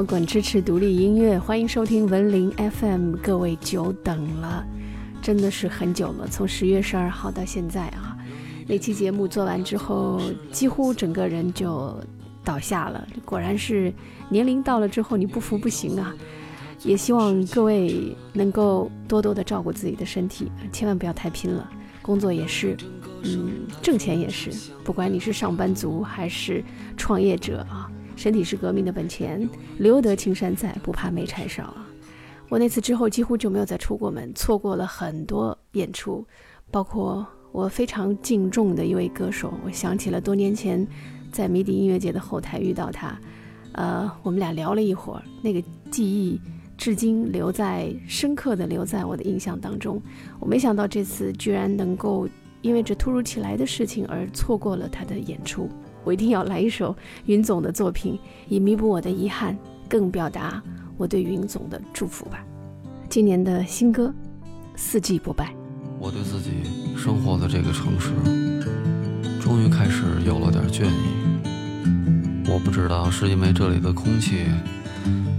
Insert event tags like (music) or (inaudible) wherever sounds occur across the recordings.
摇滚，支持独立音乐，欢迎收听文林 FM。各位久等了，真的是很久了，从十月十二号到现在啊。那期节目做完之后，几乎整个人就倒下了。果然是年龄到了之后，你不服不行啊。也希望各位能够多多的照顾自己的身体，千万不要太拼了。工作也是，嗯，挣钱也是，不管你是上班族还是创业者啊，身体是革命的本钱，留得青山在，不怕没柴烧啊。我那次之后几乎就没有再出过门，错过了很多演出，包括我非常敬重的一位歌手，我想起了多年前在迷笛音乐节的后台遇到他，呃，我们俩聊了一会儿，那个记忆。至今留在深刻的留在我的印象当中。我没想到这次居然能够因为这突如其来的事情而错过了他的演出。我一定要来一首云总的作品，以弥补我的遗憾，更表达我对云总的祝福吧。今年的新歌《四季不败》。我对自己生活的这个城市，终于开始有了点倦意。我不知道是因为这里的空气。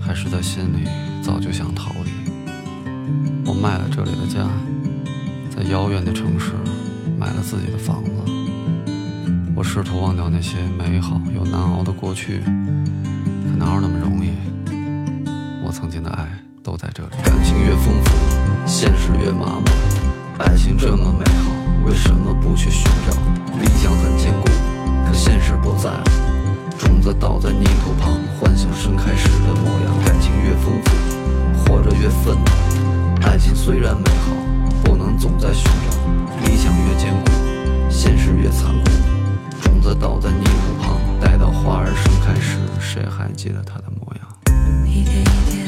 还是在心里早就想逃离。我卖了这里的家，在遥远的城市买了自己的房子。我试图忘掉那些美好又难熬的过去，可哪有那么容易？我曾经的爱都在这里。感情越丰富，现实越麻木。爱情这么美好，为什么不去寻找？理想很坚固，可现实不在。种子倒在泥土旁，幻想盛开时的模样。感情越丰富，活着越愤怒。爱情虽然美好，不能总在寻找。理想越坚固，现实越残酷。种子倒在泥土旁，待到花儿盛开时，谁还记得它的模样？一天一天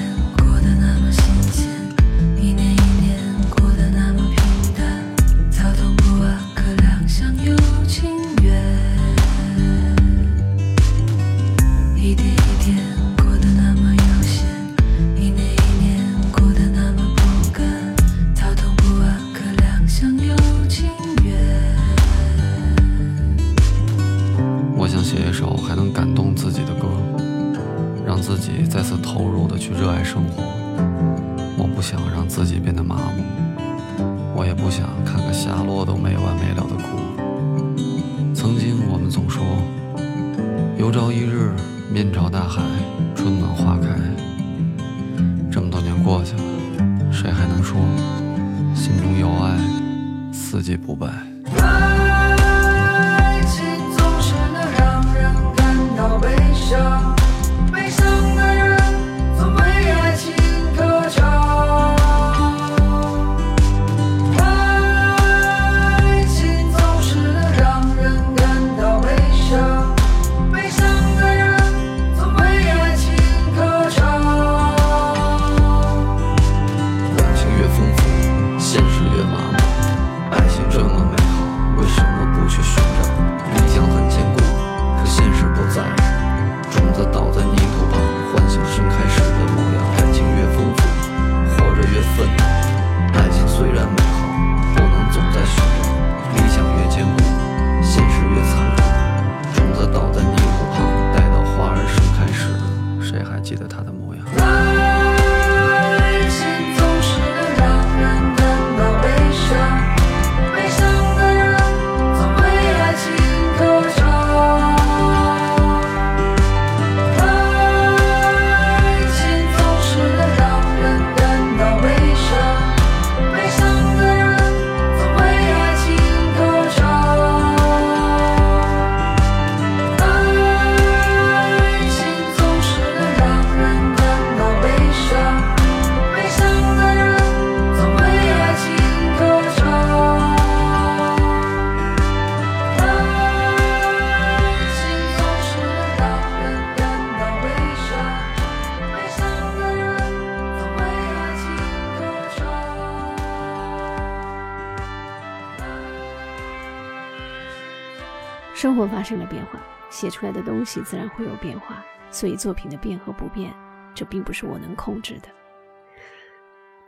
生活发生了变化，写出来的东西自然会有变化，所以作品的变和不变，这并不是我能控制的。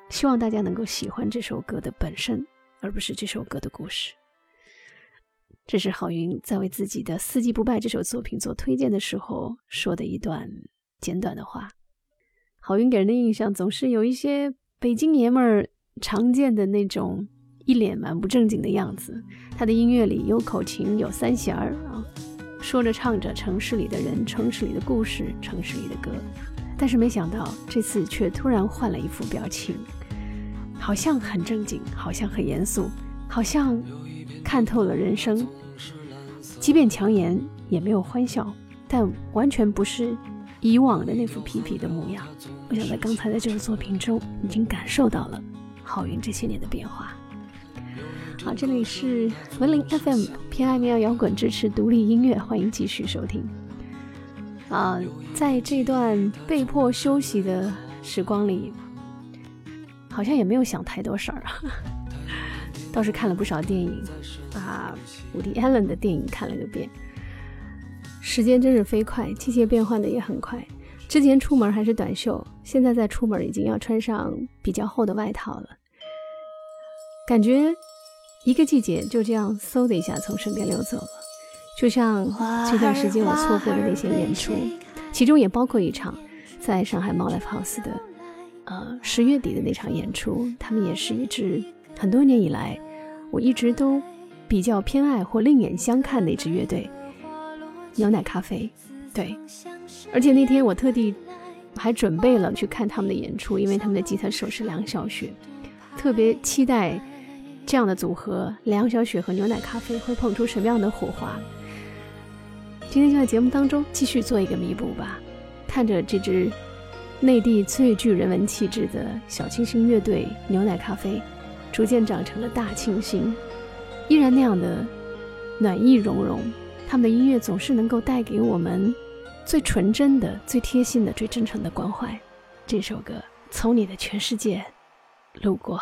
希望大家能够喜欢这首歌的本身，而不是这首歌的故事。这是郝云在为自己的《四季不败》这首作品做推荐的时候说的一段简短的话。郝云给人的印象总是有一些北京爷们儿常见的那种一脸蛮不正经的样子。他的音乐里有口琴，有三弦儿啊，说着唱着城市里的人、城市里的故事、城市里的歌。但是没想到这次却突然换了一副表情，好像很正经，好像很严肃，好像看透了人生。即便强颜，也没有欢笑，但完全不是以往的那副痞痞的模样。我想在刚才的这个作品中，已经感受到了郝云这些年的变化。好，这里是文林 FM，偏爱民谣摇滚，支持独立音乐，欢迎继续收听。啊，在这段被迫休息的时光里，好像也没有想太多事儿啊，(laughs) 倒是看了不少电影，把伍迪·艾伦的电影看了个遍。时间真是飞快，季节变换的也很快。之前出门还是短袖，现在再出门已经要穿上比较厚的外套了。感觉一个季节就这样嗖的一下从身边溜走了。就像这段时间我错过的那些演出，其中也包括一场在上海猫 live house 的，呃十月底的那场演出。他们也是一支很多年以来我一直都比较偏爱或另眼相看的一支乐队——牛奶咖啡。对，而且那天我特地还准备了去看他们的演出，因为他们的吉他手是梁晓雪，特别期待这样的组合——梁小雪和牛奶咖啡会碰出什么样的火花。今天就在节目当中继续做一个弥补吧，看着这支内地最具人文气质的小清新乐队牛奶咖啡，逐渐长成了大清新，依然那样的暖意融融。他们的音乐总是能够带给我们最纯真的、最贴心的、最真诚的关怀。这首歌从你的全世界路过，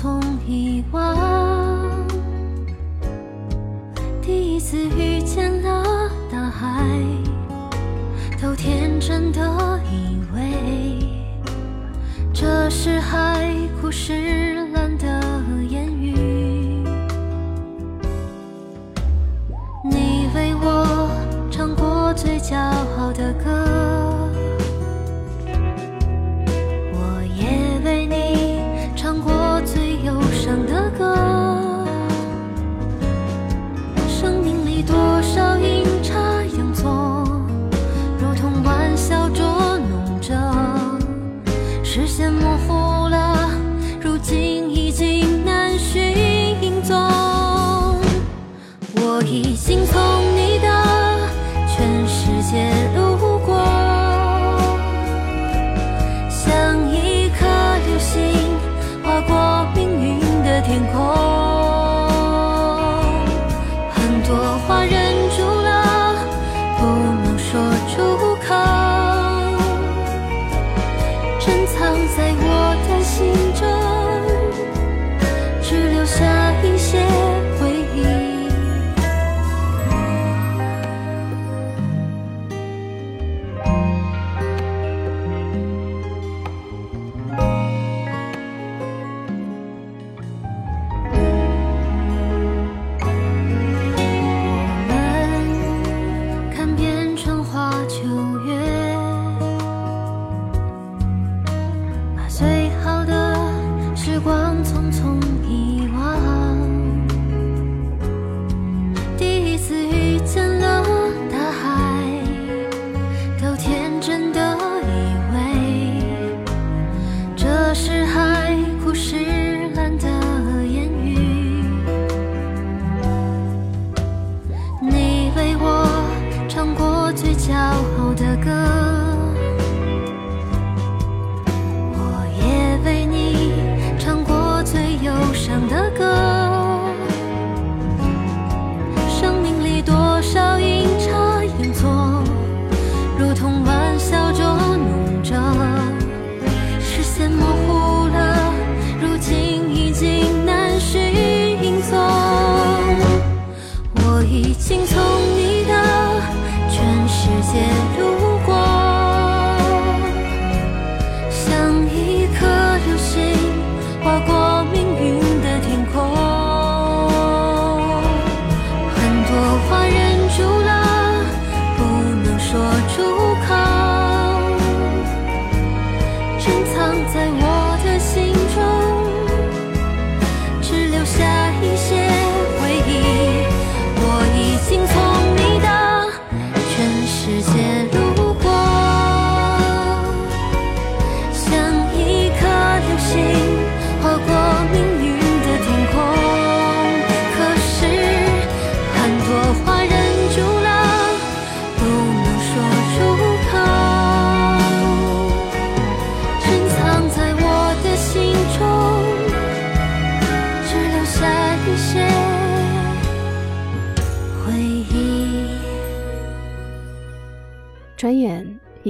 从遗忘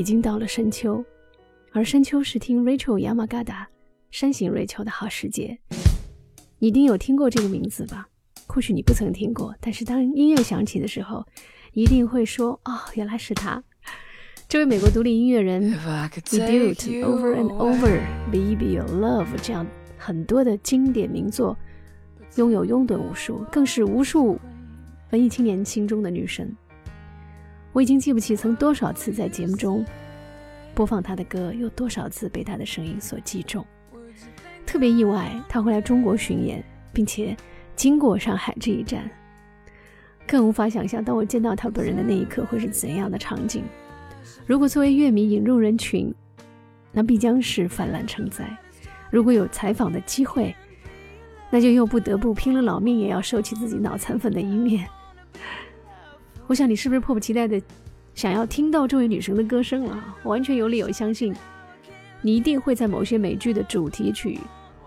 经到了深秋，而深秋是听 Rachel Yamagata 山形瑞秋的好时节。你一定有听过这个名字吧？或许你不曾听过，但是当音乐响起的时候，一定会说：“哦，原来是他。”这位美国独立音乐人 We Do It take you Over and Over、Baby Your Love 这样很多的经典名作，拥有拥趸无数，更是无数文艺青年心中的女神。我已经记不起曾多少次在节目中播放他的歌，有多少次被他的声音所击中。特别意外，他会来中国巡演，并且经过上海这一站。更无法想象，当我见到他本人的那一刻会是怎样的场景。如果作为乐迷引入人群，那必将是泛滥成灾；如果有采访的机会，那就又不得不拼了老命也要收起自己脑残粉的一面。我想你是不是迫不及待的想要听到这位女神的歌声了？完全有理由相信，你一定会在某些美剧的主题曲、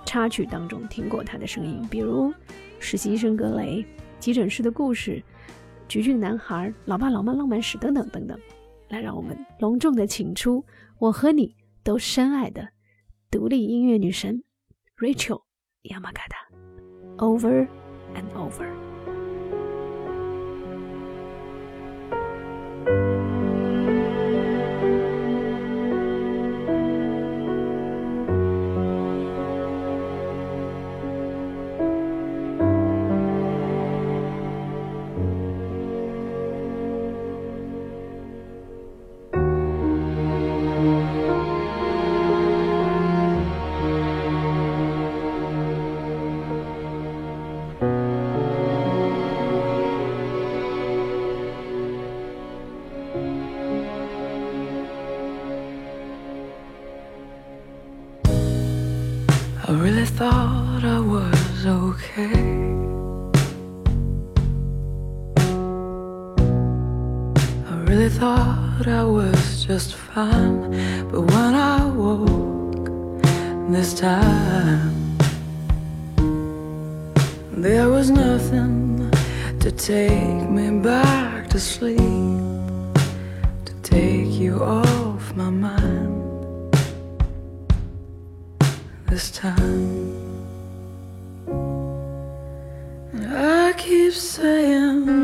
插曲当中听过她的声音，比如《实习医生格雷》《急诊室的故事》《橘郡男孩》《老爸老妈浪漫史》等等等等。来，让我们隆重的请出我和你都深爱的独立音乐女神 Rachel Yamagata。Over and over。Thought I was okay. I really thought I was just fine. But when I woke this time, there was nothing to take me back to sleep, to take you off my mind this time. Keep saying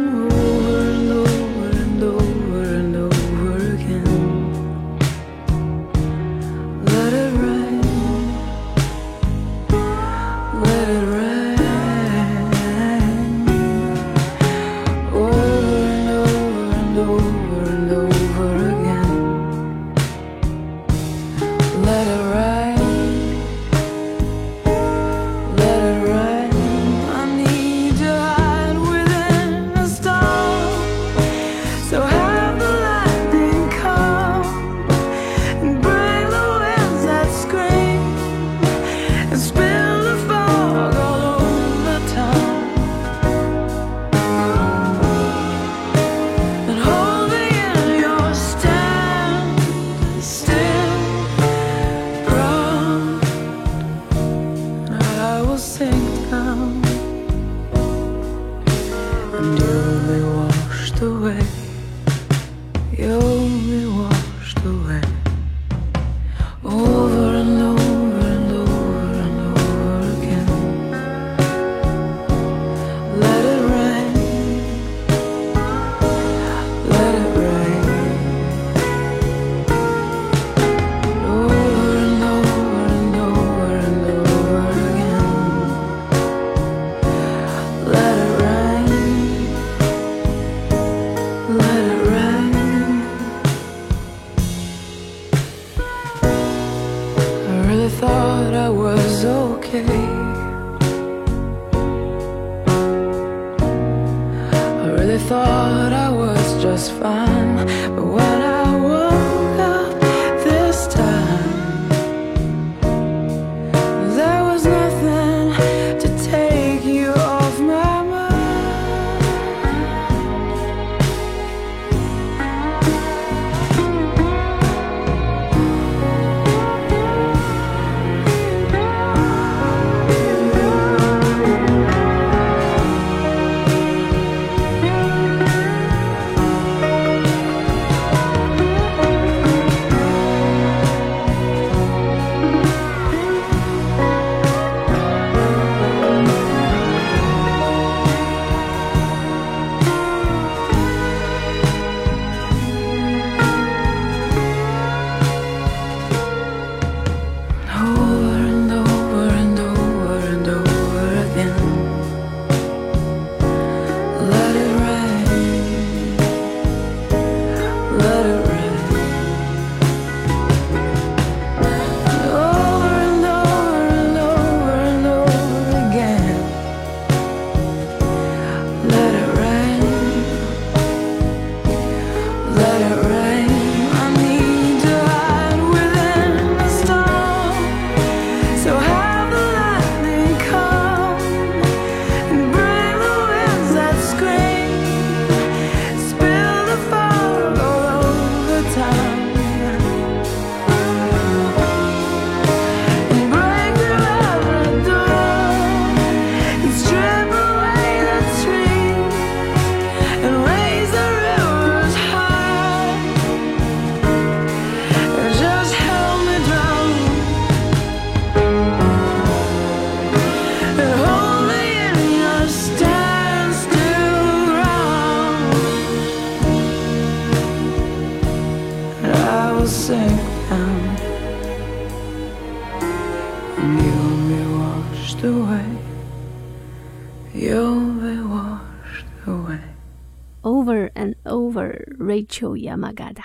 Rachel Yamagata，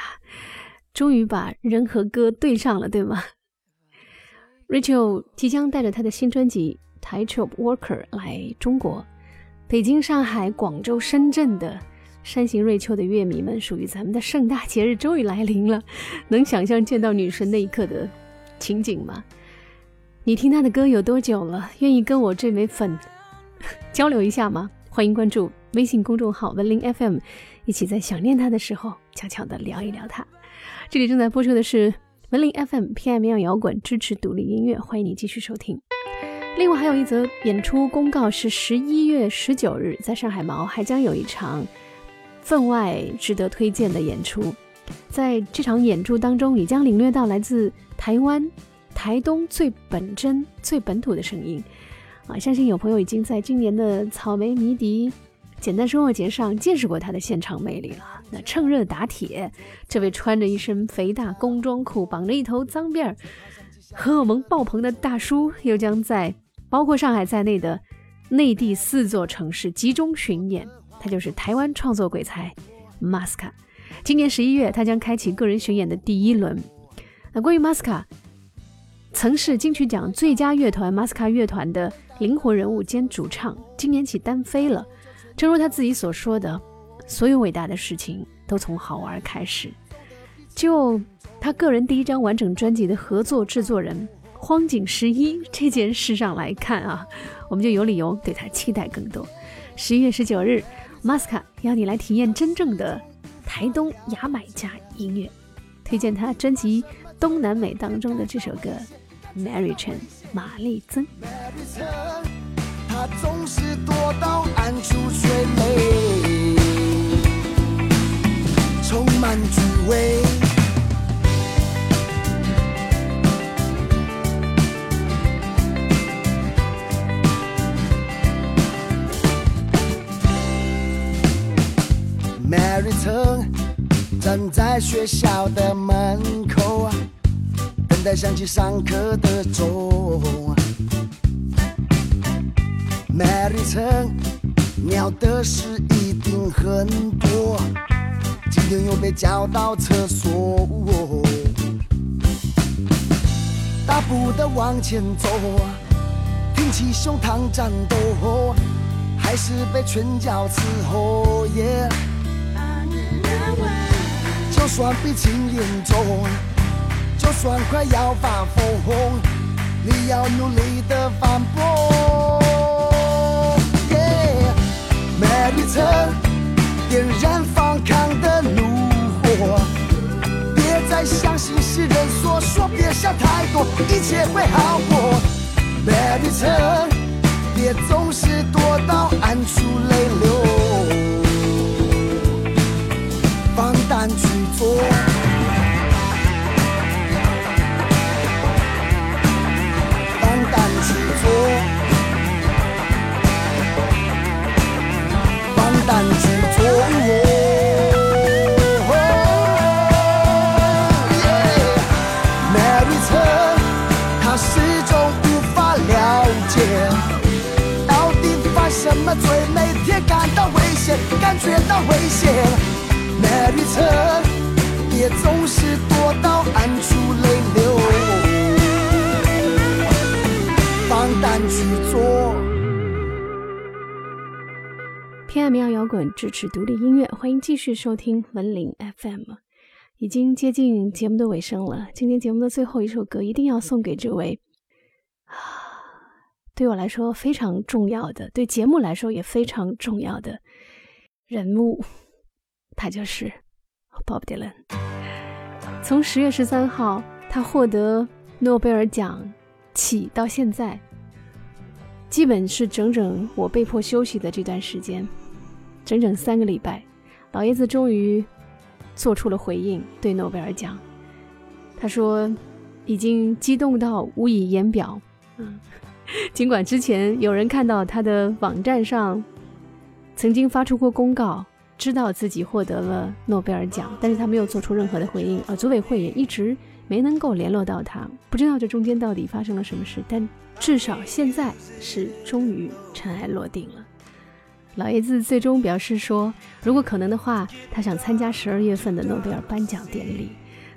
终于把人和歌对上了，对吗？Rachel 即将带着她的新专辑《台 t r o p Worker》来中国，北京、上海、广州、深圳的山形瑞秋的乐迷们，属于咱们的盛大节日终于来临了。能想象见到女神那一刻的情景吗？你听她的歌有多久了？愿意跟我这枚粉 (laughs) 交流一下吗？欢迎关注微信公众号“文林 FM”，一起在想念他的时候，悄悄地聊一聊他。这里正在播出的是文林 FM PM 样摇滚，支持独立音乐，欢迎你继续收听。另外还有一则演出公告是十一月十九日，在上海毛还将有一场分外值得推荐的演出。在这场演出当中，你将领略到来自台湾、台东最本真、最本土的声音。相信有朋友已经在今年的草莓迷笛简单生活节上见识过他的现场魅力了。那趁热打铁，这位穿着一身肥大工装裤、绑着一头脏辫儿、荷尔蒙爆棚的大叔，又将在包括上海在内的内地四座城市集中巡演。他就是台湾创作鬼才 Masca。今年十一月，他将开启个人巡演的第一轮。那关于 Masca，曾是金曲奖最佳乐团 Masca 乐团的灵魂人物兼主唱，今年起单飞了。正如他自己所说的，所有伟大的事情都从好玩开始。就他个人第一张完整专辑的合作制作人荒井十一这件事上来看啊，我们就有理由对他期待更多。十一月十九日，Masca 邀你来体验真正的台东牙买加音乐，推荐他专辑《东南美》当中的这首歌《Mary Chen》玛丽珍。他总是躲到暗处垂泪，充满趣味。Mary 曾站在学校的门口，等待响起上课的钟。Mary 曾尿的事一定很多，今天又被叫到厕所，大步的往前走，挺起胸膛战斗，还还是被拳脚伺候耶。就算病情严重，就算快要发疯，你要努力的反驳。耶，每一层点燃反抗的怒火，别再相信世人所说，别想太多，一切会好过。每一层，别总是躲到暗处泪流，放胆去做。我，放胆去闯。Mary Chen，她始终无法了解，到底犯什么罪，每天感到危险，感觉到危险。Mary Chen，也总是躲到暗处泪。流。放胆去做。偏爱民谣摇滚，支持独立音乐，欢迎继续收听文林 FM。已经接近节目的尾声了，今天节目的最后一首歌一定要送给这位啊，(sighs) 对我来说非常重要的，对节目来说也非常重要的人物，他就是 Bob Dylan。从十月十三号他获得诺贝尔奖起到现在，基本是整整我被迫休息的这段时间，整整三个礼拜，老爷子终于做出了回应，对诺贝尔奖，他说已经激动到无以言表。嗯，(laughs) 尽管之前有人看到他的网站上曾经发出过公告，知道自己获得了诺贝尔奖，但是他没有做出任何的回应，而组委会也一直没能够联络到他，不知道这中间到底发生了什么事，但至少现在是终于尘埃落定了。老爷子最终表示说，如果可能的话，他想参加十二月份的诺贝尔颁奖典礼。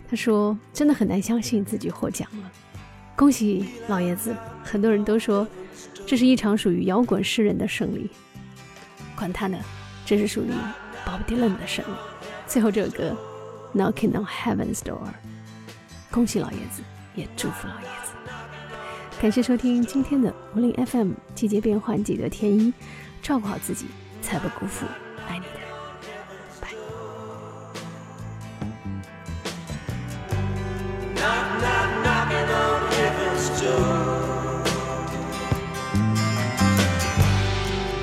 他说，真的很难相信自己获奖了，恭喜老爷子！很多人都说，这是一场属于摇滚诗人的胜利。管他呢，这是属于 Bob Dylan 的胜利。最后这首歌《Knocking on Heaven's Door》，恭喜老爷子，也祝福老爷子。感谢收听今天的五零 FM，季节变换，记得天衣，照顾好自己，才不辜负爱你的。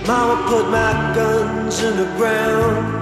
Mama put my guns in the ground.